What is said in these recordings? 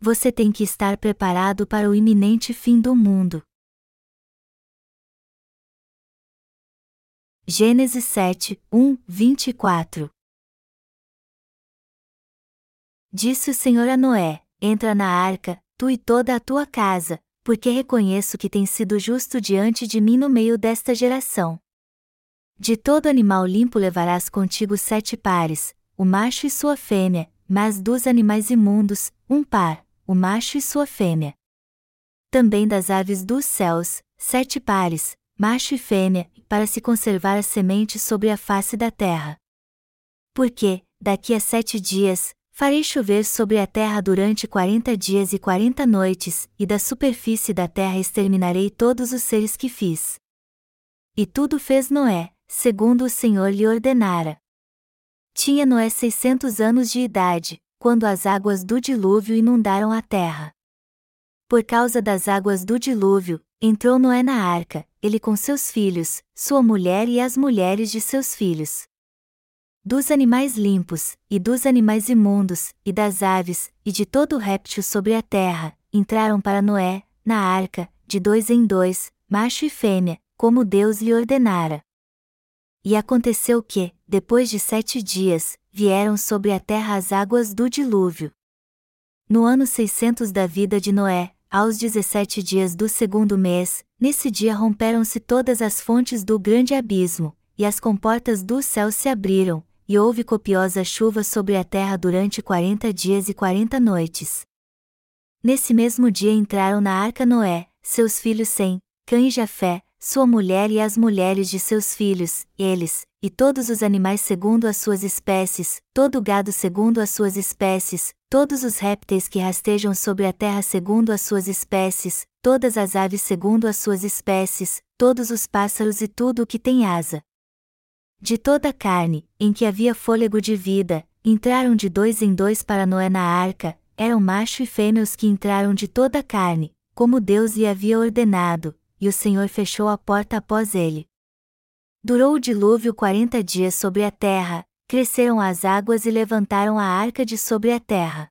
você tem que estar preparado para o iminente fim do mundo. Gênesis 7, 1, 24 Disse o Senhor a Noé: Entra na arca, tu e toda a tua casa, porque reconheço que tens sido justo diante de mim no meio desta geração. De todo animal limpo levarás contigo sete pares, o macho e sua fêmea, mas dos animais imundos, um par, o macho e sua fêmea. Também das aves dos céus, sete pares, macho e fêmea, para se conservar a semente sobre a face da terra. Porque, daqui a sete dias, farei chover sobre a terra durante quarenta dias e quarenta noites, e da superfície da terra exterminarei todos os seres que fiz. E tudo fez Noé, segundo o Senhor lhe ordenara. Tinha Noé seiscentos anos de idade, quando as águas do dilúvio inundaram a terra. Por causa das águas do dilúvio, entrou Noé na arca, ele com seus filhos, sua mulher e as mulheres de seus filhos. Dos animais limpos, e dos animais imundos, e das aves, e de todo réptil sobre a terra, entraram para Noé, na arca, de dois em dois, macho e fêmea, como Deus lhe ordenara. E aconteceu que, depois de sete dias, vieram sobre a terra as águas do dilúvio. No ano 600 da vida de Noé, aos 17 dias do segundo mês, nesse dia romperam-se todas as fontes do grande abismo, e as comportas do céu se abriram, e houve copiosa chuva sobre a terra durante quarenta dias e quarenta noites. Nesse mesmo dia entraram na arca Noé, seus filhos Sem, Cã e Jafé, sua mulher e as mulheres de seus filhos, eles, e todos os animais segundo as suas espécies, todo gado segundo as suas espécies, todos os répteis que rastejam sobre a terra segundo as suas espécies, todas as aves segundo as suas espécies, todos os pássaros e tudo o que tem asa. De toda a carne, em que havia fôlego de vida, entraram de dois em dois para Noé na arca, eram macho e fêmea os que entraram de toda a carne, como Deus lhe havia ordenado, e o Senhor fechou a porta após ele. Durou o dilúvio quarenta dias sobre a terra, cresceram as águas e levantaram a arca de sobre a terra.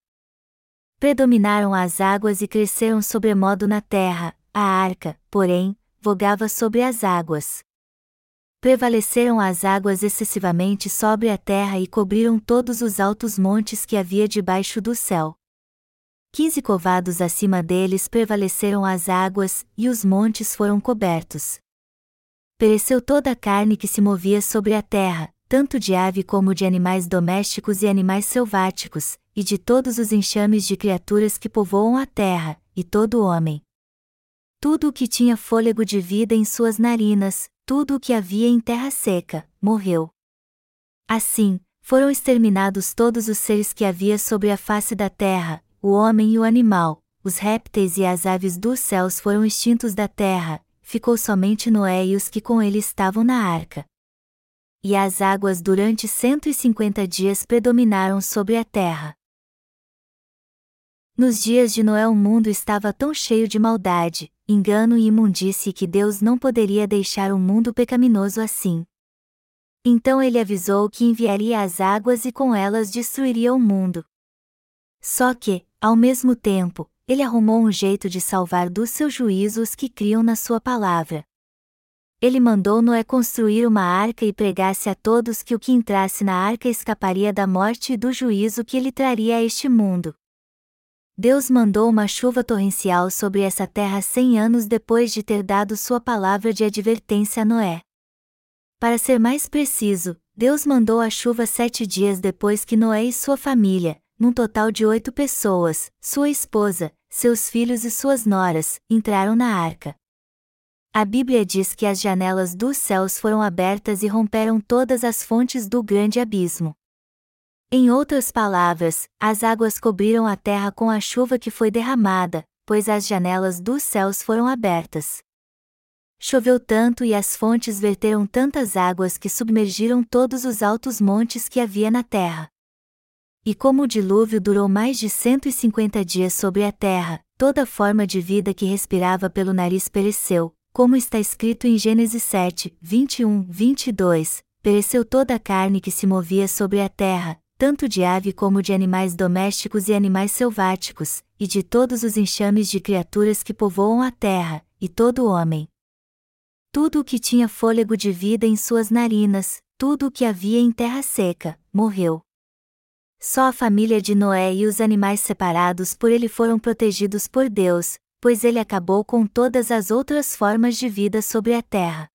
Predominaram as águas e cresceram sobremodo na terra, a arca, porém, vogava sobre as águas. Prevaleceram as águas excessivamente sobre a terra e cobriram todos os altos montes que havia debaixo do céu. Quinze covados acima deles prevaleceram as águas, e os montes foram cobertos. Pereceu toda a carne que se movia sobre a terra, tanto de ave como de animais domésticos e animais selváticos, e de todos os enxames de criaturas que povoam a terra, e todo homem. Tudo o que tinha fôlego de vida em suas narinas, tudo o que havia em terra seca, morreu. Assim, foram exterminados todos os seres que havia sobre a face da terra, o homem e o animal, os répteis e as aves dos céus foram extintos da terra, ficou somente Noé e os que com ele estavam na arca. E as águas durante cento e cinquenta dias predominaram sobre a terra. Nos dias de Noé o mundo estava tão cheio de maldade, engano e imundície que Deus não poderia deixar um mundo pecaminoso assim. Então ele avisou que enviaria as águas e com elas destruiria o mundo. Só que, ao mesmo tempo, ele arrumou um jeito de salvar do seu juízo os que criam na sua palavra. Ele mandou Noé construir uma arca e pregasse a todos que o que entrasse na arca escaparia da morte e do juízo que ele traria a este mundo. Deus mandou uma chuva torrencial sobre essa terra cem anos depois de ter dado sua palavra de advertência a Noé. Para ser mais preciso, Deus mandou a chuva sete dias depois que Noé e sua família, num total de oito pessoas, sua esposa, seus filhos e suas noras, entraram na arca. A Bíblia diz que as janelas dos céus foram abertas e romperam todas as fontes do grande abismo. Em outras palavras, as águas cobriram a terra com a chuva que foi derramada, pois as janelas dos céus foram abertas. Choveu tanto e as fontes verteram tantas águas que submergiram todos os altos montes que havia na terra. E como o dilúvio durou mais de 150 dias sobre a terra, toda forma de vida que respirava pelo nariz pereceu, como está escrito em Gênesis 7, 21, 22, pereceu toda a carne que se movia sobre a terra, tanto de ave como de animais domésticos e animais selváticos, e de todos os enxames de criaturas que povoam a terra, e todo homem. Tudo o que tinha fôlego de vida em suas narinas, tudo o que havia em terra seca, morreu. Só a família de Noé e os animais separados por ele foram protegidos por Deus, pois ele acabou com todas as outras formas de vida sobre a terra.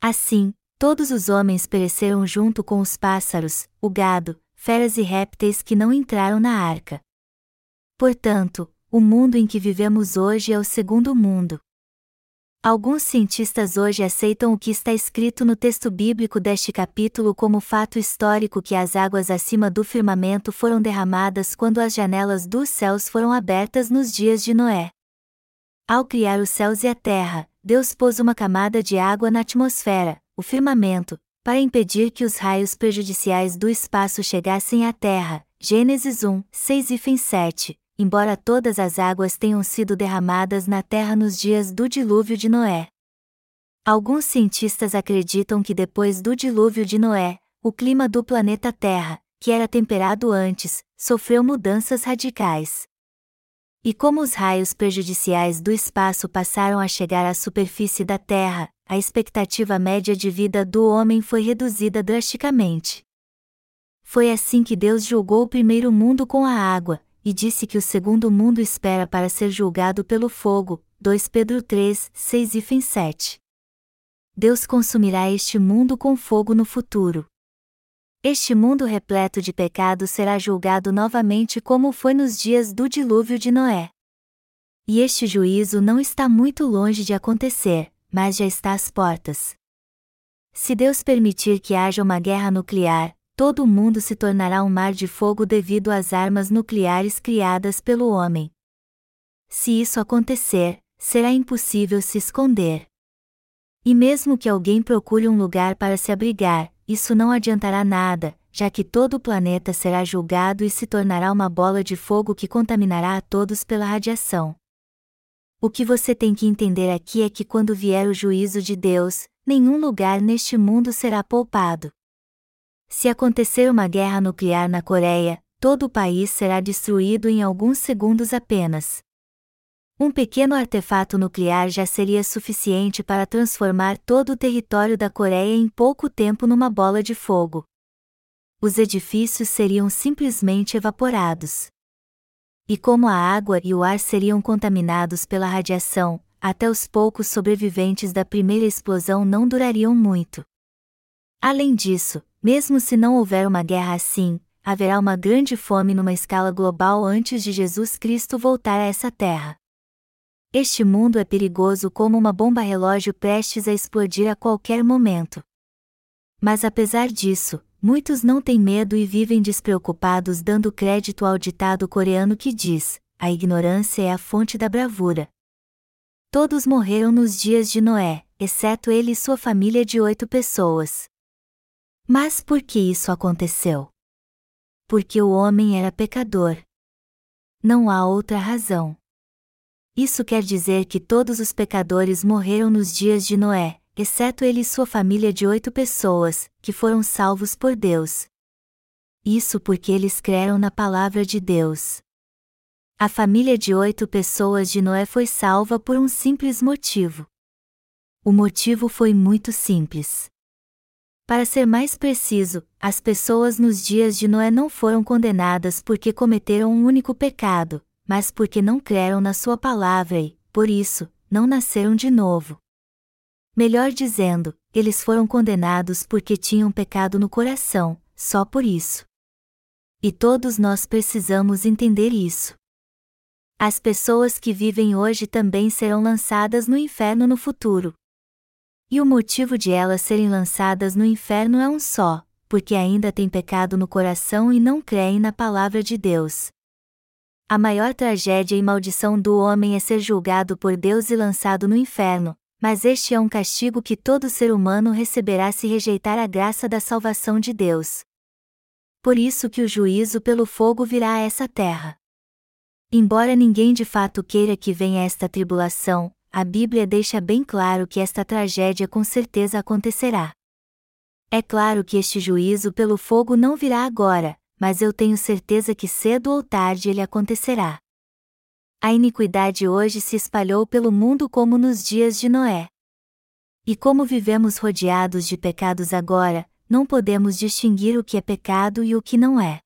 Assim, todos os homens pereceram junto com os pássaros, o gado, feras e répteis que não entraram na arca. Portanto, o mundo em que vivemos hoje é o segundo mundo. Alguns cientistas hoje aceitam o que está escrito no texto bíblico deste capítulo como fato histórico que as águas acima do firmamento foram derramadas quando as janelas dos céus foram abertas nos dias de Noé. Ao criar os céus e a terra, Deus pôs uma camada de água na atmosfera, o firmamento, para impedir que os raios prejudiciais do espaço chegassem à terra. Gênesis 1, 6 e 7 embora todas as águas tenham sido derramadas na terra nos dias do dilúvio de Noé. Alguns cientistas acreditam que depois do dilúvio de Noé, o clima do planeta Terra, que era temperado antes, sofreu mudanças radicais. E como os raios prejudiciais do espaço passaram a chegar à superfície da Terra, a expectativa média de vida do homem foi reduzida drasticamente. Foi assim que Deus julgou o primeiro mundo com a água, e disse que o segundo mundo espera para ser julgado pelo fogo. 2 Pedro 3, 6 e 7. Deus consumirá este mundo com fogo no futuro. Este mundo repleto de pecado será julgado novamente como foi nos dias do dilúvio de Noé. E este juízo não está muito longe de acontecer, mas já está às portas. Se Deus permitir que haja uma guerra nuclear, todo o mundo se tornará um mar de fogo devido às armas nucleares criadas pelo homem. Se isso acontecer, será impossível se esconder. E mesmo que alguém procure um lugar para se abrigar, isso não adiantará nada, já que todo o planeta será julgado e se tornará uma bola de fogo que contaminará a todos pela radiação. O que você tem que entender aqui é que quando vier o juízo de Deus, nenhum lugar neste mundo será poupado. Se acontecer uma guerra nuclear na Coreia, todo o país será destruído em alguns segundos apenas. Um pequeno artefato nuclear já seria suficiente para transformar todo o território da Coreia em pouco tempo numa bola de fogo. Os edifícios seriam simplesmente evaporados. E como a água e o ar seriam contaminados pela radiação, até os poucos sobreviventes da primeira explosão não durariam muito. Além disso, mesmo se não houver uma guerra assim, haverá uma grande fome numa escala global antes de Jesus Cristo voltar a essa terra. Este mundo é perigoso como uma bomba relógio prestes a explodir a qualquer momento. Mas apesar disso, muitos não têm medo e vivem despreocupados dando crédito ao ditado coreano que diz: a ignorância é a fonte da bravura. Todos morreram nos dias de Noé, exceto ele e sua família de oito pessoas. Mas por que isso aconteceu? Porque o homem era pecador. Não há outra razão. Isso quer dizer que todos os pecadores morreram nos dias de Noé, exceto ele e sua família de oito pessoas, que foram salvos por Deus. Isso porque eles creram na palavra de Deus. A família de oito pessoas de Noé foi salva por um simples motivo. O motivo foi muito simples. Para ser mais preciso, as pessoas nos dias de Noé não foram condenadas porque cometeram um único pecado, mas porque não creram na sua palavra e, por isso, não nasceram de novo. Melhor dizendo, eles foram condenados porque tinham pecado no coração, só por isso. E todos nós precisamos entender isso. As pessoas que vivem hoje também serão lançadas no inferno no futuro. E o motivo de elas serem lançadas no inferno é um só, porque ainda têm pecado no coração e não creem na palavra de Deus. A maior tragédia e maldição do homem é ser julgado por Deus e lançado no inferno, mas este é um castigo que todo ser humano receberá se rejeitar a graça da salvação de Deus. Por isso que o juízo pelo fogo virá a essa terra. Embora ninguém de fato queira que venha esta tribulação, a Bíblia deixa bem claro que esta tragédia com certeza acontecerá. É claro que este juízo pelo fogo não virá agora, mas eu tenho certeza que cedo ou tarde ele acontecerá. A iniquidade hoje se espalhou pelo mundo como nos dias de Noé. E como vivemos rodeados de pecados agora, não podemos distinguir o que é pecado e o que não é.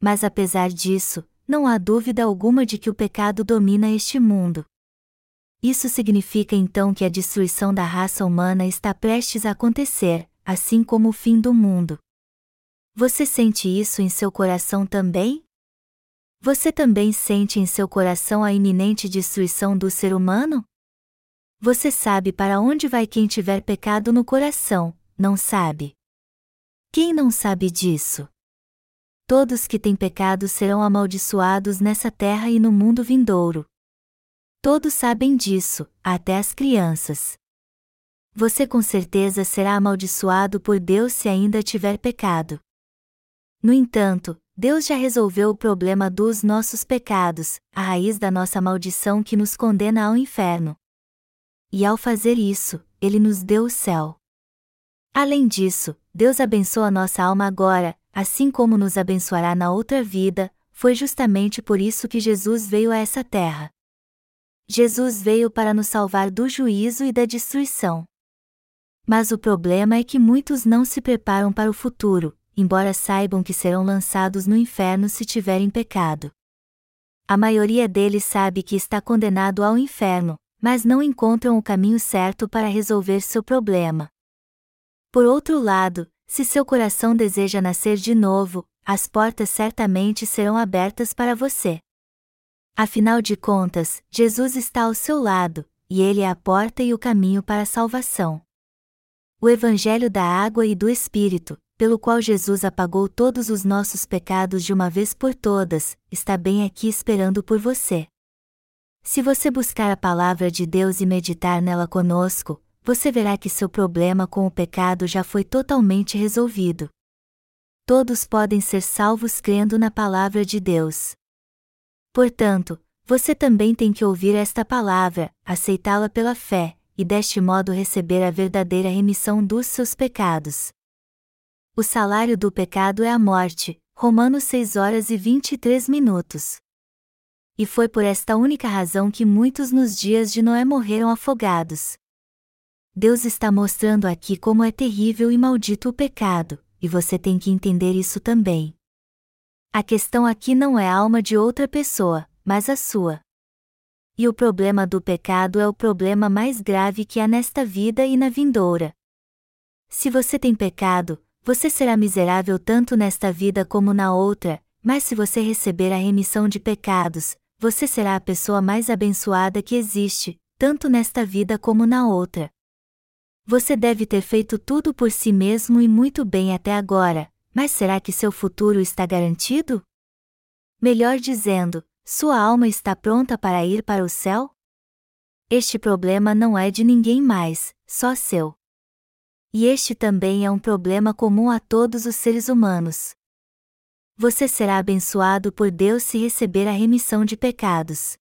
Mas apesar disso, não há dúvida alguma de que o pecado domina este mundo. Isso significa então que a destruição da raça humana está prestes a acontecer, assim como o fim do mundo. Você sente isso em seu coração também? Você também sente em seu coração a iminente destruição do ser humano? Você sabe para onde vai quem tiver pecado no coração, não sabe? Quem não sabe disso? Todos que têm pecado serão amaldiçoados nessa terra e no mundo vindouro. Todos sabem disso, até as crianças. Você com certeza será amaldiçoado por Deus se ainda tiver pecado. No entanto, Deus já resolveu o problema dos nossos pecados, a raiz da nossa maldição que nos condena ao inferno. E ao fazer isso, Ele nos deu o céu. Além disso, Deus abençoa nossa alma agora, assim como nos abençoará na outra vida, foi justamente por isso que Jesus veio a essa terra. Jesus veio para nos salvar do juízo e da destruição. Mas o problema é que muitos não se preparam para o futuro, embora saibam que serão lançados no inferno se tiverem pecado. A maioria deles sabe que está condenado ao inferno, mas não encontram o caminho certo para resolver seu problema. Por outro lado, se seu coração deseja nascer de novo, as portas certamente serão abertas para você. Afinal de contas, Jesus está ao seu lado, e ele é a porta e o caminho para a salvação. O Evangelho da Água e do Espírito, pelo qual Jesus apagou todos os nossos pecados de uma vez por todas, está bem aqui esperando por você. Se você buscar a palavra de Deus e meditar nela conosco, você verá que seu problema com o pecado já foi totalmente resolvido. Todos podem ser salvos crendo na palavra de Deus. Portanto, você também tem que ouvir esta palavra, aceitá-la pela fé, e deste modo receber a verdadeira remissão dos seus pecados. O salário do pecado é a morte. Romanos 6 horas e 23 minutos. E foi por esta única razão que muitos nos dias de Noé morreram afogados. Deus está mostrando aqui como é terrível e maldito o pecado, e você tem que entender isso também. A questão aqui não é a alma de outra pessoa, mas a sua. E o problema do pecado é o problema mais grave que há nesta vida e na vindoura. Se você tem pecado, você será miserável tanto nesta vida como na outra, mas se você receber a remissão de pecados, você será a pessoa mais abençoada que existe, tanto nesta vida como na outra. Você deve ter feito tudo por si mesmo e muito bem até agora, mas será que seu futuro está garantido? Melhor dizendo, sua alma está pronta para ir para o céu? Este problema não é de ninguém mais, só seu. E este também é um problema comum a todos os seres humanos. Você será abençoado por Deus se receber a remissão de pecados.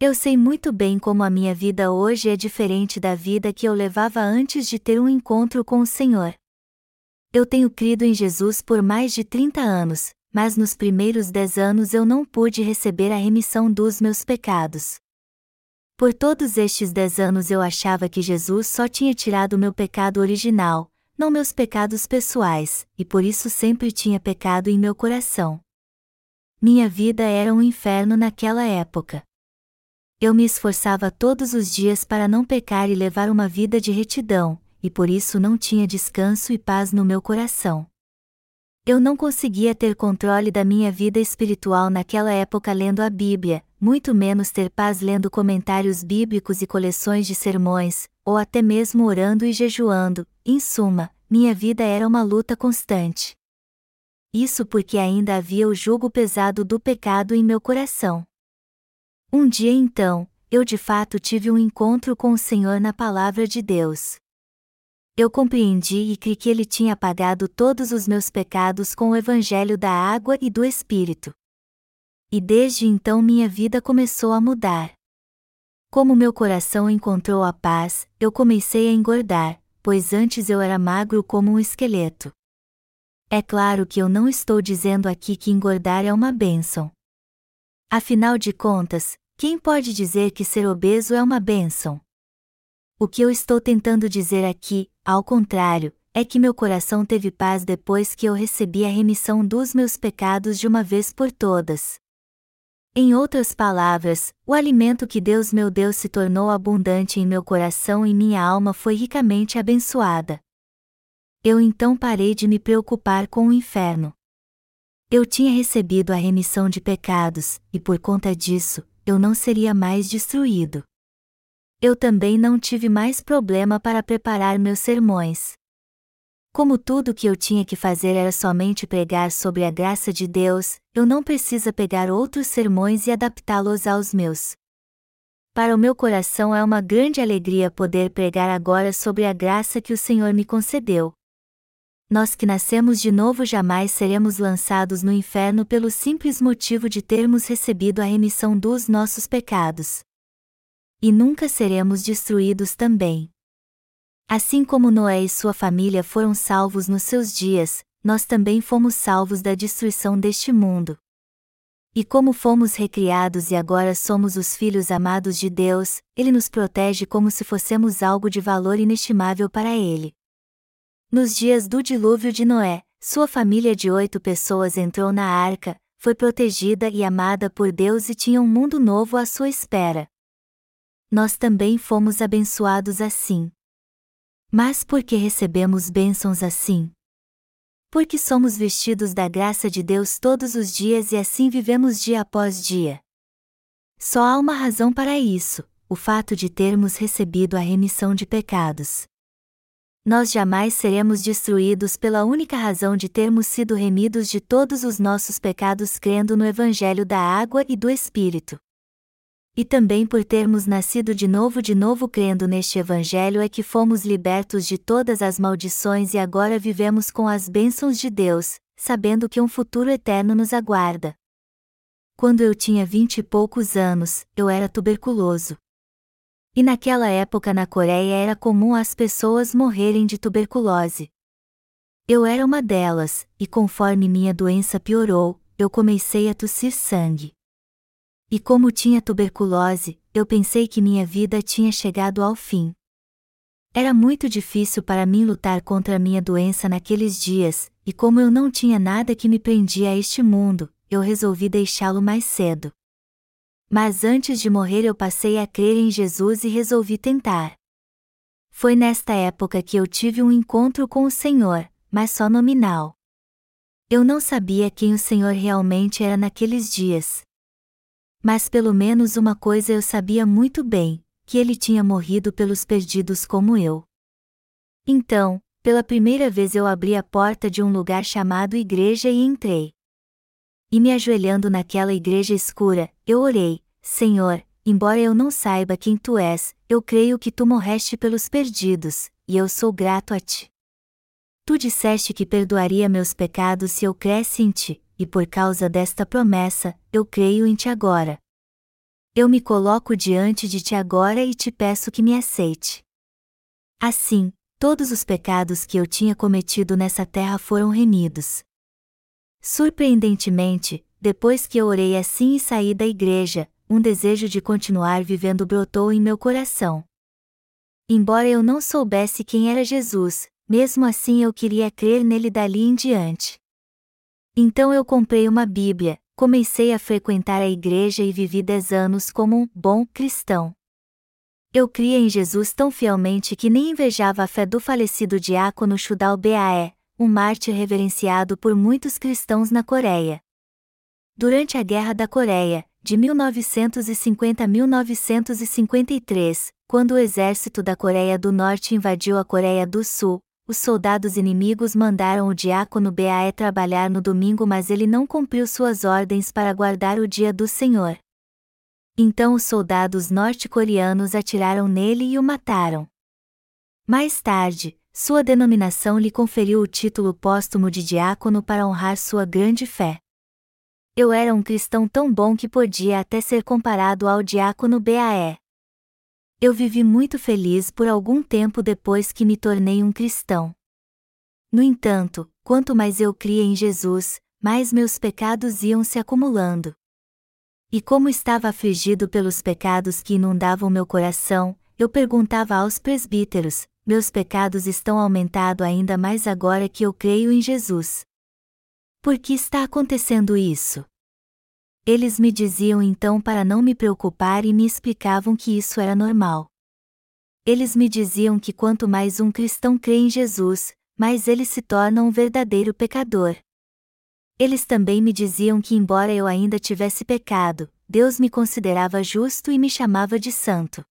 Eu sei muito bem como a minha vida hoje é diferente da vida que eu levava antes de ter um encontro com o Senhor. Eu tenho crido em Jesus por mais de 30 anos, mas nos primeiros 10 anos eu não pude receber a remissão dos meus pecados. Por todos estes 10 anos eu achava que Jesus só tinha tirado meu pecado original, não meus pecados pessoais, e por isso sempre tinha pecado em meu coração. Minha vida era um inferno naquela época eu me esforçava todos os dias para não pecar e levar uma vida de retidão, e por isso não tinha descanso e paz no meu coração. Eu não conseguia ter controle da minha vida espiritual naquela época lendo a Bíblia, muito menos ter paz lendo comentários bíblicos e coleções de sermões, ou até mesmo orando e jejuando, em suma, minha vida era uma luta constante. Isso porque ainda havia o jugo pesado do pecado em meu coração. Um dia então, eu de fato tive um encontro com o Senhor na palavra de Deus. Eu compreendi e criei que Ele tinha apagado todos os meus pecados com o Evangelho da água e do Espírito. E desde então minha vida começou a mudar. Como meu coração encontrou a paz, eu comecei a engordar, pois antes eu era magro como um esqueleto. É claro que eu não estou dizendo aqui que engordar é uma bênção. Afinal de contas, quem pode dizer que ser obeso é uma bênção? O que eu estou tentando dizer aqui, ao contrário, é que meu coração teve paz depois que eu recebi a remissão dos meus pecados de uma vez por todas. Em outras palavras, o alimento que Deus meu Deus se tornou abundante em meu coração e minha alma foi ricamente abençoada. Eu então parei de me preocupar com o inferno. Eu tinha recebido a remissão de pecados, e por conta disso, eu não seria mais destruído. Eu também não tive mais problema para preparar meus sermões. Como tudo o que eu tinha que fazer era somente pregar sobre a graça de Deus, eu não precisa pegar outros sermões e adaptá-los aos meus. Para o meu coração é uma grande alegria poder pregar agora sobre a graça que o Senhor me concedeu, nós que nascemos de novo jamais seremos lançados no inferno pelo simples motivo de termos recebido a remissão dos nossos pecados. E nunca seremos destruídos também. Assim como Noé e sua família foram salvos nos seus dias, nós também fomos salvos da destruição deste mundo. E como fomos recriados e agora somos os filhos amados de Deus, Ele nos protege como se fossemos algo de valor inestimável para Ele. Nos dias do dilúvio de Noé, sua família de oito pessoas entrou na arca, foi protegida e amada por Deus e tinha um mundo novo à sua espera. Nós também fomos abençoados assim. Mas por que recebemos bênçãos assim? Porque somos vestidos da graça de Deus todos os dias e assim vivemos dia após dia. Só há uma razão para isso: o fato de termos recebido a remissão de pecados nós jamais seremos destruídos pela única razão de termos sido remidos de todos os nossos pecados crendo no Evangelho da água e do Espírito. E também por termos nascido de novo de novo crendo neste Evangelho é que fomos libertos de todas as maldições e agora vivemos com as bênçãos de Deus, sabendo que um futuro eterno nos aguarda. Quando eu tinha vinte e poucos anos, eu era tuberculoso. E naquela época na Coreia era comum as pessoas morrerem de tuberculose. Eu era uma delas, e conforme minha doença piorou, eu comecei a tossir sangue. E como tinha tuberculose, eu pensei que minha vida tinha chegado ao fim. Era muito difícil para mim lutar contra a minha doença naqueles dias, e como eu não tinha nada que me prendia a este mundo, eu resolvi deixá-lo mais cedo. Mas antes de morrer eu passei a crer em Jesus e resolvi tentar. Foi nesta época que eu tive um encontro com o Senhor, mas só nominal. Eu não sabia quem o Senhor realmente era naqueles dias. Mas pelo menos uma coisa eu sabia muito bem: que ele tinha morrido pelos perdidos como eu. Então, pela primeira vez eu abri a porta de um lugar chamado igreja e entrei. E me ajoelhando naquela igreja escura, eu orei: Senhor, embora eu não saiba quem tu és, eu creio que tu morreste pelos perdidos, e eu sou grato a ti. Tu disseste que perdoaria meus pecados se eu cresce em ti, e por causa desta promessa, eu creio em ti agora. Eu me coloco diante de ti agora e te peço que me aceite. Assim, todos os pecados que eu tinha cometido nessa terra foram remidos. Surpreendentemente, depois que eu orei assim e saí da igreja, um desejo de continuar vivendo brotou em meu coração. Embora eu não soubesse quem era Jesus, mesmo assim eu queria crer nele dali em diante. Então eu comprei uma Bíblia, comecei a frequentar a igreja e vivi dez anos como um bom cristão. Eu cria em Jesus tão fielmente que nem invejava a fé do falecido diácono Shudal Bae, um mártir reverenciado por muitos cristãos na Coreia. Durante a Guerra da Coreia, de 1950 a 1953, quando o exército da Coreia do Norte invadiu a Coreia do Sul, os soldados inimigos mandaram o diácono Bae trabalhar no domingo, mas ele não cumpriu suas ordens para guardar o dia do Senhor. Então os soldados norte-coreanos atiraram nele e o mataram. Mais tarde, sua denominação lhe conferiu o título póstumo de diácono para honrar sua grande fé. Eu era um cristão tão bom que podia até ser comparado ao diácono Bae. Eu vivi muito feliz por algum tempo depois que me tornei um cristão. No entanto, quanto mais eu cria em Jesus, mais meus pecados iam se acumulando. E como estava afligido pelos pecados que inundavam meu coração, eu perguntava aos presbíteros: meus pecados estão aumentando ainda mais agora que eu creio em Jesus. Por que está acontecendo isso? Eles me diziam então para não me preocupar e me explicavam que isso era normal. Eles me diziam que quanto mais um cristão crê em Jesus, mais ele se torna um verdadeiro pecador. Eles também me diziam que, embora eu ainda tivesse pecado, Deus me considerava justo e me chamava de santo.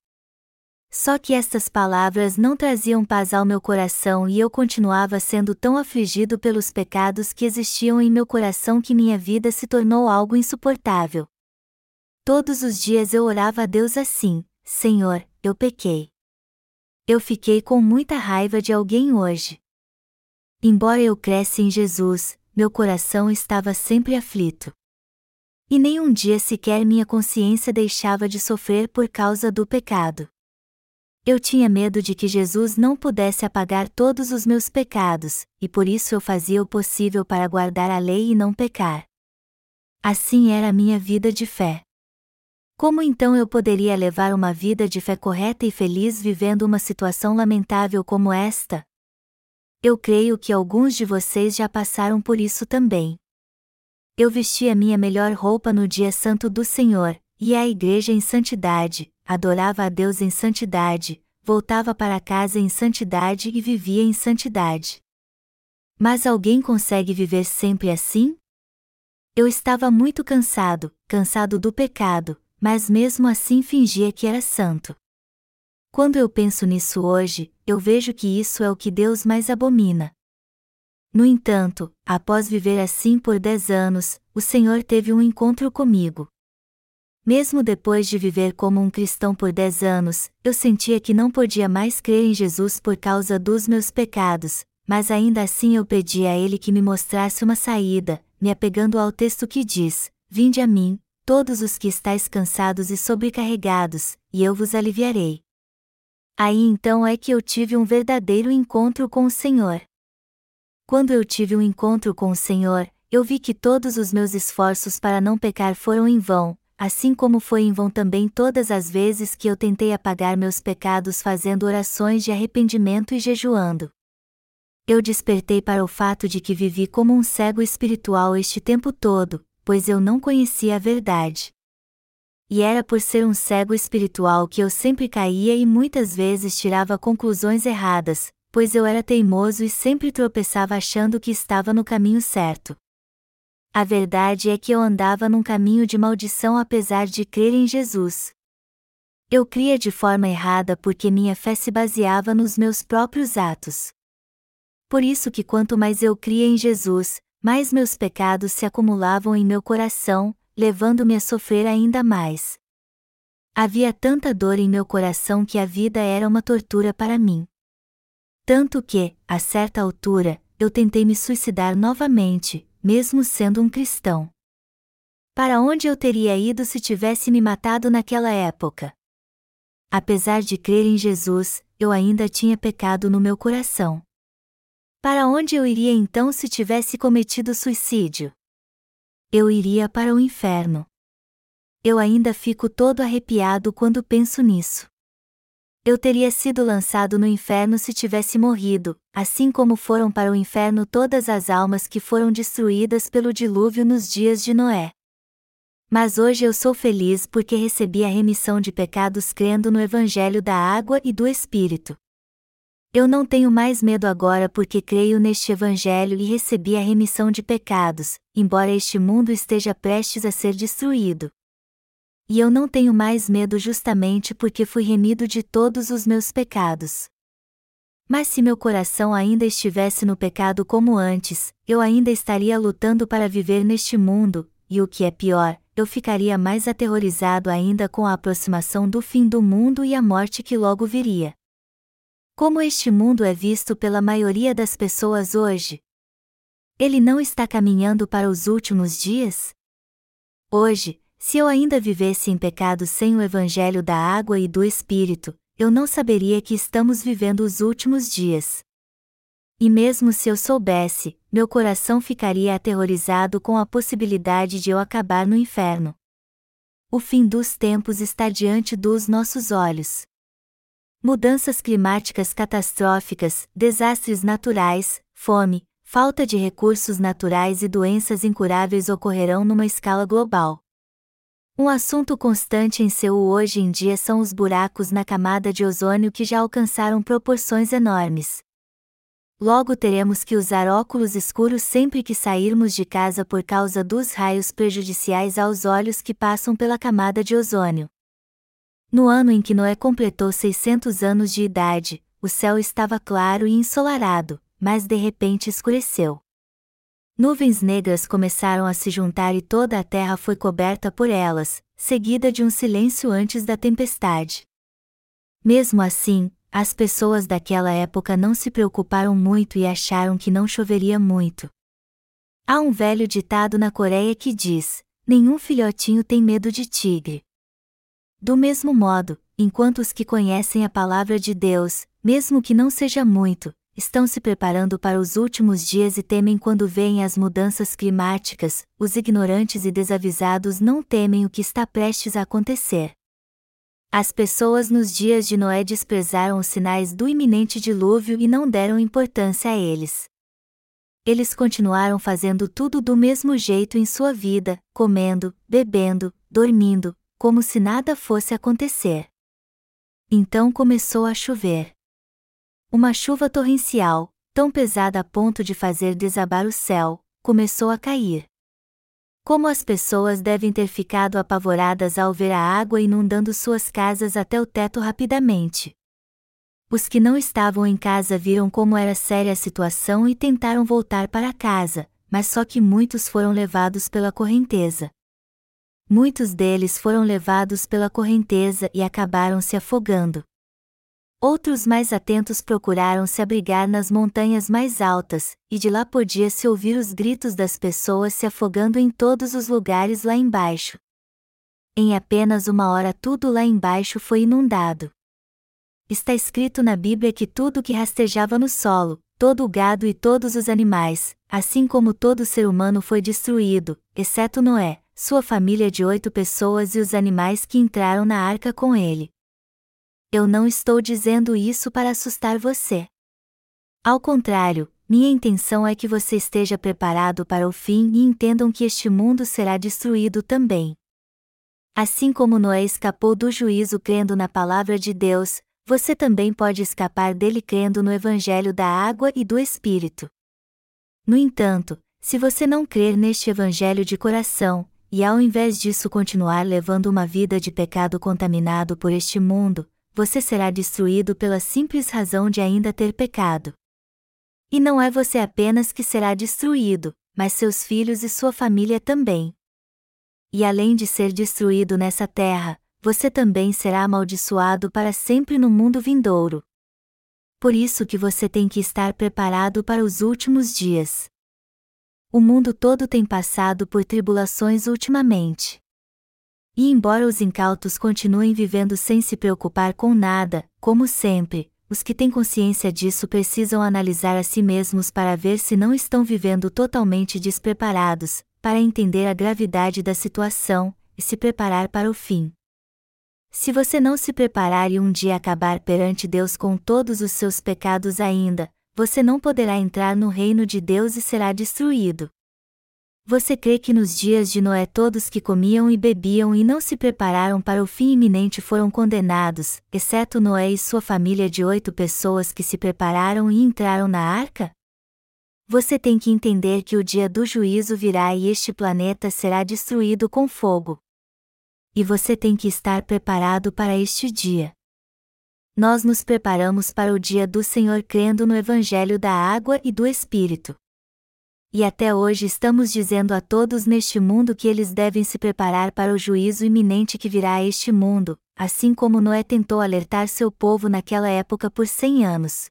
Só que estas palavras não traziam paz ao meu coração e eu continuava sendo tão afligido pelos pecados que existiam em meu coração que minha vida se tornou algo insuportável. Todos os dias eu orava a Deus assim: Senhor, eu pequei. Eu fiquei com muita raiva de alguém hoje. Embora eu cresça em Jesus, meu coração estava sempre aflito. E nem um dia sequer minha consciência deixava de sofrer por causa do pecado. Eu tinha medo de que Jesus não pudesse apagar todos os meus pecados, e por isso eu fazia o possível para guardar a lei e não pecar. Assim era a minha vida de fé. Como então eu poderia levar uma vida de fé correta e feliz vivendo uma situação lamentável como esta? Eu creio que alguns de vocês já passaram por isso também. Eu vesti a minha melhor roupa no dia santo do Senhor, ia à igreja em santidade, adorava a Deus em santidade, voltava para casa em santidade e vivia em santidade. Mas alguém consegue viver sempre assim? Eu estava muito cansado, cansado do pecado, mas mesmo assim fingia que era santo. Quando eu penso nisso hoje, eu vejo que isso é o que Deus mais abomina. No entanto, após viver assim por dez anos, o Senhor teve um encontro comigo. Mesmo depois de viver como um cristão por dez anos, eu sentia que não podia mais crer em Jesus por causa dos meus pecados, mas ainda assim eu pedi a Ele que me mostrasse uma saída, me apegando ao texto que diz: Vinde a mim, todos os que estáis cansados e sobrecarregados, e eu vos aliviarei. Aí então é que eu tive um verdadeiro encontro com o Senhor. Quando eu tive um encontro com o Senhor, eu vi que todos os meus esforços para não pecar foram em vão, assim como foi em vão também todas as vezes que eu tentei apagar meus pecados fazendo orações de arrependimento e jejuando. Eu despertei para o fato de que vivi como um cego espiritual este tempo todo, pois eu não conhecia a verdade e era por ser um cego espiritual que eu sempre caía e muitas vezes tirava conclusões erradas, pois eu era teimoso e sempre tropeçava achando que estava no caminho certo. A verdade é que eu andava num caminho de maldição apesar de crer em Jesus. Eu cria de forma errada porque minha fé se baseava nos meus próprios atos. Por isso que quanto mais eu cria em Jesus, mais meus pecados se acumulavam em meu coração, levando-me a sofrer ainda mais. Havia tanta dor em meu coração que a vida era uma tortura para mim. Tanto que, a certa altura, eu tentei me suicidar novamente, mesmo sendo um cristão. Para onde eu teria ido se tivesse me matado naquela época? Apesar de crer em Jesus, eu ainda tinha pecado no meu coração. Para onde eu iria então se tivesse cometido suicídio? eu iria para o inferno. Eu ainda fico todo arrepiado quando penso nisso. Eu teria sido lançado no inferno se tivesse morrido, assim como foram para o inferno todas as almas que foram destruídas pelo dilúvio nos dias de Noé. Mas hoje eu sou feliz porque recebi a remissão de pecados crendo no Evangelho da Água e do Espírito. Eu não tenho mais medo agora porque creio neste Evangelho e recebi a remissão de pecados, embora este mundo esteja prestes a ser destruído. E eu não tenho mais medo justamente porque fui remido de todos os meus pecados. Mas se meu coração ainda estivesse no pecado como antes, eu ainda estaria lutando para viver neste mundo, e o que é pior, eu ficaria mais aterrorizado ainda com a aproximação do fim do mundo e a morte que logo viria. Como este mundo é visto pela maioria das pessoas hoje? Ele não está caminhando para os últimos dias? Hoje, se eu ainda vivesse em pecado sem o Evangelho da água e do Espírito, eu não saberia que estamos vivendo os últimos dias. E mesmo se eu soubesse, meu coração ficaria aterrorizado com a possibilidade de eu acabar no inferno. O fim dos tempos está diante dos nossos olhos. Mudanças climáticas catastróficas, desastres naturais, fome, falta de recursos naturais e doenças incuráveis ocorrerão numa escala global. Um assunto constante em Seul hoje em dia são os buracos na camada de ozônio que já alcançaram proporções enormes. Logo teremos que usar óculos escuros sempre que sairmos de casa por causa dos raios prejudiciais aos olhos que passam pela camada de ozônio. No ano em que Noé completou 600 anos de idade, o céu estava claro e ensolarado, mas de repente escureceu. Nuvens negras começaram a se juntar e toda a terra foi coberta por elas, seguida de um silêncio antes da tempestade. Mesmo assim, as pessoas daquela época não se preocuparam muito e acharam que não choveria muito. Há um velho ditado na Coreia que diz: nenhum filhotinho tem medo de tigre. Do mesmo modo, enquanto os que conhecem a palavra de Deus, mesmo que não seja muito, estão se preparando para os últimos dias e temem quando veem as mudanças climáticas, os ignorantes e desavisados não temem o que está prestes a acontecer. As pessoas nos dias de Noé desprezaram os sinais do iminente dilúvio e não deram importância a eles. Eles continuaram fazendo tudo do mesmo jeito em sua vida, comendo, bebendo, dormindo, como se nada fosse acontecer. Então começou a chover. Uma chuva torrencial, tão pesada a ponto de fazer desabar o céu, começou a cair. Como as pessoas devem ter ficado apavoradas ao ver a água inundando suas casas até o teto rapidamente. Os que não estavam em casa viram como era séria a situação e tentaram voltar para casa, mas só que muitos foram levados pela correnteza. Muitos deles foram levados pela correnteza e acabaram se afogando. Outros mais atentos procuraram se abrigar nas montanhas mais altas, e de lá podia-se ouvir os gritos das pessoas se afogando em todos os lugares lá embaixo. Em apenas uma hora tudo lá embaixo foi inundado. Está escrito na Bíblia que tudo que rastejava no solo, todo o gado e todos os animais, assim como todo ser humano foi destruído, exceto Noé, sua família de oito pessoas e os animais que entraram na arca com ele. Eu não estou dizendo isso para assustar você. Ao contrário, minha intenção é que você esteja preparado para o fim e entendam que este mundo será destruído também. Assim como Noé escapou do juízo crendo na palavra de Deus, você também pode escapar dele crendo no Evangelho da água e do Espírito. No entanto, se você não crer neste Evangelho de coração, e ao invés disso continuar levando uma vida de pecado contaminado por este mundo, você será destruído pela simples razão de ainda ter pecado. E não é você apenas que será destruído, mas seus filhos e sua família também. E além de ser destruído nessa terra, você também será amaldiçoado para sempre no mundo vindouro. Por isso que você tem que estar preparado para os últimos dias. O mundo todo tem passado por tribulações ultimamente. E embora os incautos continuem vivendo sem se preocupar com nada, como sempre, os que têm consciência disso precisam analisar a si mesmos para ver se não estão vivendo totalmente despreparados, para entender a gravidade da situação e se preparar para o fim. Se você não se preparar e um dia acabar perante Deus com todos os seus pecados ainda, você não poderá entrar no reino de Deus e será destruído. Você crê que nos dias de Noé todos que comiam e bebiam e não se prepararam para o fim iminente foram condenados, exceto Noé e sua família de oito pessoas que se prepararam e entraram na arca? Você tem que entender que o dia do juízo virá e este planeta será destruído com fogo. E você tem que estar preparado para este dia nós nos preparamos para o dia do Senhor crendo no Evangelho da água e do Espírito. E até hoje estamos dizendo a todos neste mundo que eles devem se preparar para o juízo iminente que virá a este mundo, assim como Noé tentou alertar seu povo naquela época por cem anos.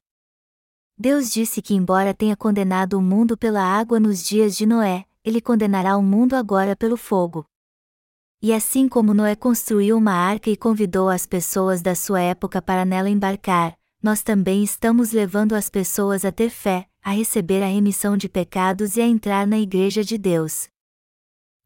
Deus disse que, embora tenha condenado o mundo pela água nos dias de Noé, ele condenará o mundo agora pelo fogo. E assim como Noé construiu uma arca e convidou as pessoas da sua época para nela embarcar, nós também estamos levando as pessoas a ter fé, a receber a remissão de pecados e a entrar na Igreja de Deus.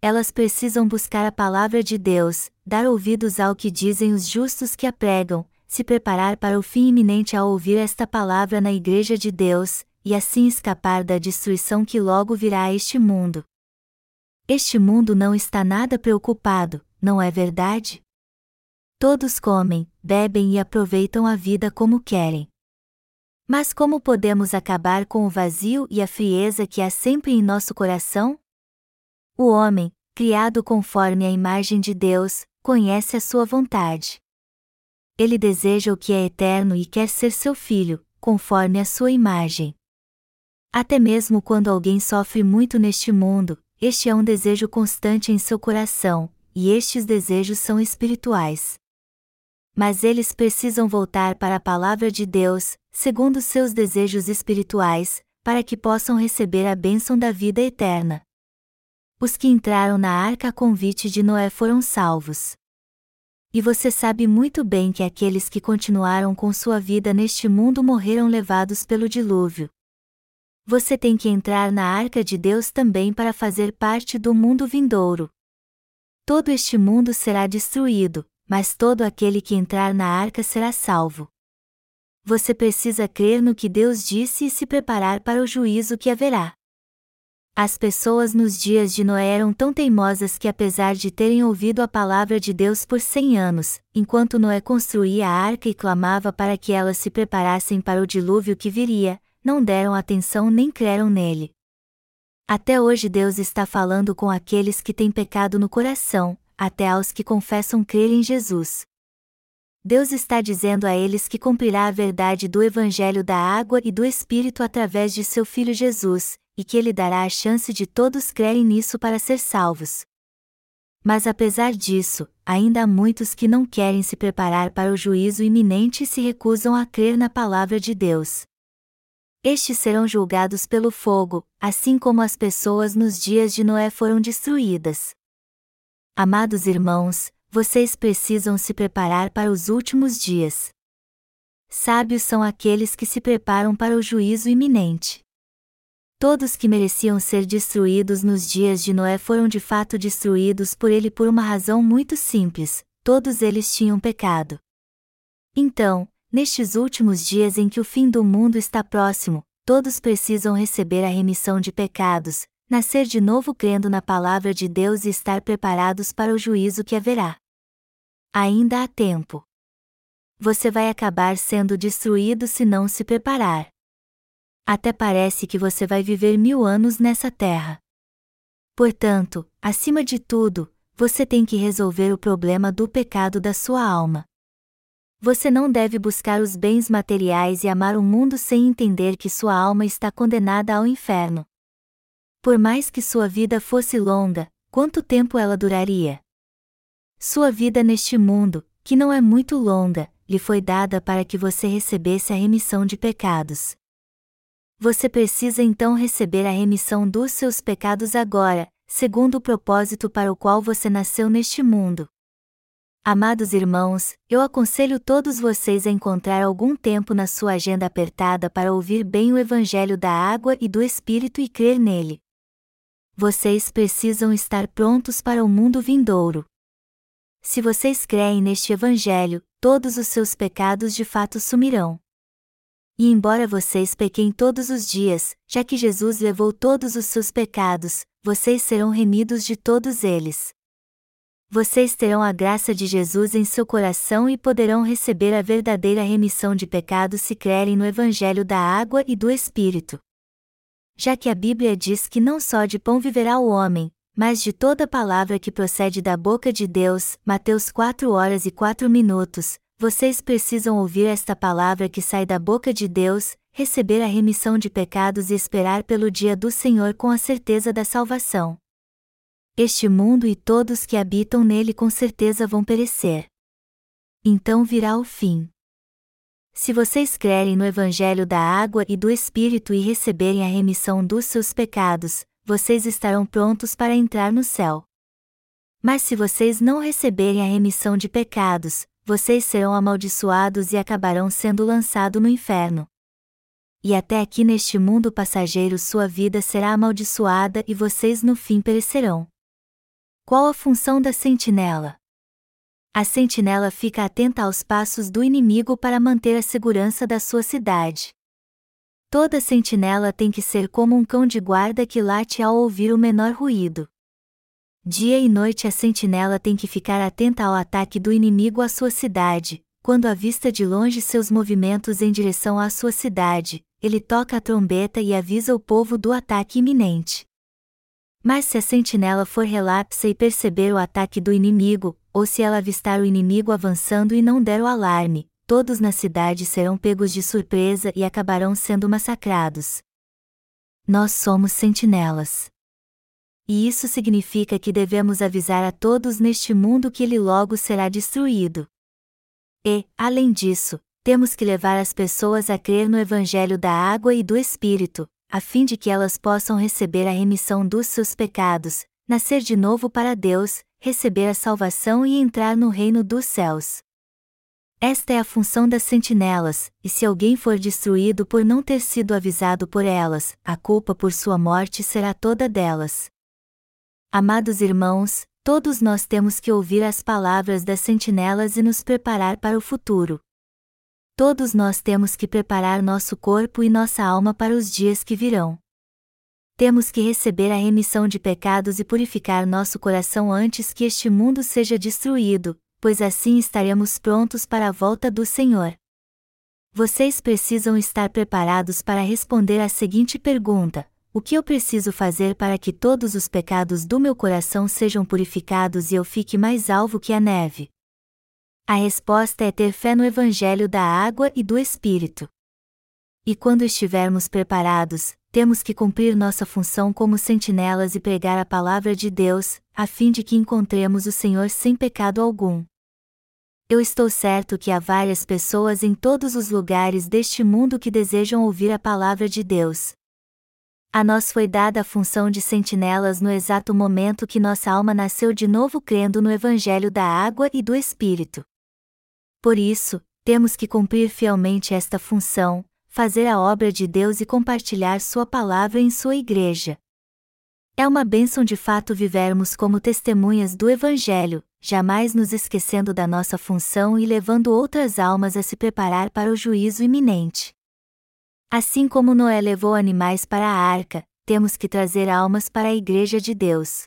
Elas precisam buscar a palavra de Deus, dar ouvidos ao que dizem os justos que a pregam, se preparar para o fim iminente ao ouvir esta palavra na Igreja de Deus, e assim escapar da destruição que logo virá a este mundo. Este mundo não está nada preocupado, não é verdade? Todos comem, bebem e aproveitam a vida como querem. Mas como podemos acabar com o vazio e a frieza que há sempre em nosso coração? O homem, criado conforme a imagem de Deus, conhece a sua vontade. Ele deseja o que é eterno e quer ser seu filho, conforme a sua imagem. Até mesmo quando alguém sofre muito neste mundo, este é um desejo constante em seu coração, e estes desejos são espirituais. Mas eles precisam voltar para a palavra de Deus, segundo seus desejos espirituais, para que possam receber a bênção da vida eterna. Os que entraram na arca a convite de Noé foram salvos. E você sabe muito bem que aqueles que continuaram com sua vida neste mundo morreram levados pelo dilúvio. Você tem que entrar na arca de Deus também para fazer parte do mundo vindouro. Todo este mundo será destruído, mas todo aquele que entrar na arca será salvo você precisa crer no que Deus disse e se preparar para o juízo que haverá. As pessoas nos dias de Noé eram tão teimosas que, apesar de terem ouvido a palavra de Deus por cem anos, enquanto Noé construía a arca e clamava para que elas se preparassem para o dilúvio que viria, não deram atenção nem creram nele. Até hoje Deus está falando com aqueles que têm pecado no coração, até aos que confessam crer em Jesus. Deus está dizendo a eles que cumprirá a verdade do Evangelho da água e do Espírito através de seu Filho Jesus, e que ele dará a chance de todos crerem nisso para ser salvos. Mas apesar disso, ainda há muitos que não querem se preparar para o juízo iminente e se recusam a crer na palavra de Deus. Estes serão julgados pelo fogo, assim como as pessoas nos dias de Noé foram destruídas. Amados irmãos, vocês precisam se preparar para os últimos dias. Sábios são aqueles que se preparam para o juízo iminente. Todos que mereciam ser destruídos nos dias de Noé foram de fato destruídos por ele por uma razão muito simples: todos eles tinham pecado. Então, nestes últimos dias em que o fim do mundo está próximo, todos precisam receber a remissão de pecados, nascer de novo crendo na palavra de Deus e estar preparados para o juízo que haverá. Ainda há tempo. Você vai acabar sendo destruído se não se preparar. Até parece que você vai viver mil anos nessa terra. Portanto, acima de tudo, você tem que resolver o problema do pecado da sua alma. Você não deve buscar os bens materiais e amar o mundo sem entender que sua alma está condenada ao inferno. Por mais que sua vida fosse longa, quanto tempo ela duraria? Sua vida neste mundo, que não é muito longa, lhe foi dada para que você recebesse a remissão de pecados. Você precisa então receber a remissão dos seus pecados agora, segundo o propósito para o qual você nasceu neste mundo. Amados irmãos, eu aconselho todos vocês a encontrar algum tempo na sua agenda apertada para ouvir bem o Evangelho da água e do Espírito e crer nele. Vocês precisam estar prontos para o mundo vindouro. Se vocês creem neste Evangelho, todos os seus pecados de fato sumirão. E embora vocês pequem todos os dias, já que Jesus levou todos os seus pecados, vocês serão remidos de todos eles. Vocês terão a graça de Jesus em seu coração e poderão receber a verdadeira remissão de pecados se crerem no Evangelho da água e do Espírito. Já que a Bíblia diz que não só de pão viverá o homem, mas de toda palavra que procede da boca de Deus, Mateus 4 horas e 4 minutos, vocês precisam ouvir esta palavra que sai da boca de Deus, receber a remissão de pecados e esperar pelo dia do Senhor com a certeza da salvação. Este mundo e todos que habitam nele com certeza vão perecer. Então virá o fim. Se vocês crerem no Evangelho da água e do Espírito e receberem a remissão dos seus pecados, vocês estarão prontos para entrar no céu. Mas se vocês não receberem a remissão de pecados, vocês serão amaldiçoados e acabarão sendo lançados no inferno. e até aqui neste mundo passageiro sua vida será amaldiçoada e vocês no fim perecerão. Qual a função da sentinela? A sentinela fica atenta aos passos do inimigo para manter a segurança da sua cidade. Toda sentinela tem que ser como um cão de guarda que late ao ouvir o menor ruído. Dia e noite a sentinela tem que ficar atenta ao ataque do inimigo à sua cidade. Quando avista de longe seus movimentos em direção à sua cidade, ele toca a trombeta e avisa o povo do ataque iminente. Mas se a sentinela for relapsa e perceber o ataque do inimigo, ou se ela avistar o inimigo avançando e não der o alarme, todos na cidade serão pegos de surpresa e acabarão sendo massacrados. Nós somos sentinelas. E isso significa que devemos avisar a todos neste mundo que ele logo será destruído. E, além disso, temos que levar as pessoas a crer no Evangelho da água e do Espírito, a fim de que elas possam receber a remissão dos seus pecados, nascer de novo para Deus, receber a salvação e entrar no reino dos céus. Esta é a função das sentinelas, e se alguém for destruído por não ter sido avisado por elas, a culpa por sua morte será toda delas. Amados irmãos, todos nós temos que ouvir as palavras das sentinelas e nos preparar para o futuro. Todos nós temos que preparar nosso corpo e nossa alma para os dias que virão temos que receber a remissão de pecados e purificar nosso coração antes que este mundo seja destruído, pois assim estaremos prontos para a volta do Senhor. Vocês precisam estar preparados para responder à seguinte pergunta: O que eu preciso fazer para que todos os pecados do meu coração sejam purificados e eu fique mais alvo que a neve? A resposta é ter fé no Evangelho da água e do Espírito. E quando estivermos preparados, temos que cumprir nossa função como sentinelas e pregar a palavra de Deus, a fim de que encontremos o Senhor sem pecado algum. Eu estou certo que há várias pessoas em todos os lugares deste mundo que desejam ouvir a palavra de Deus. A nós foi dada a função de sentinelas no exato momento que nossa alma nasceu de novo crendo no Evangelho da água e do Espírito. Por isso, temos que cumprir fielmente esta função, fazer a obra de Deus e compartilhar Sua palavra em Sua igreja. É uma bênção de fato vivermos como testemunhas do Evangelho, jamais nos esquecendo da nossa função e levando outras almas a se preparar para o juízo iminente. Assim como Noé levou animais para a arca, temos que trazer almas para a Igreja de Deus.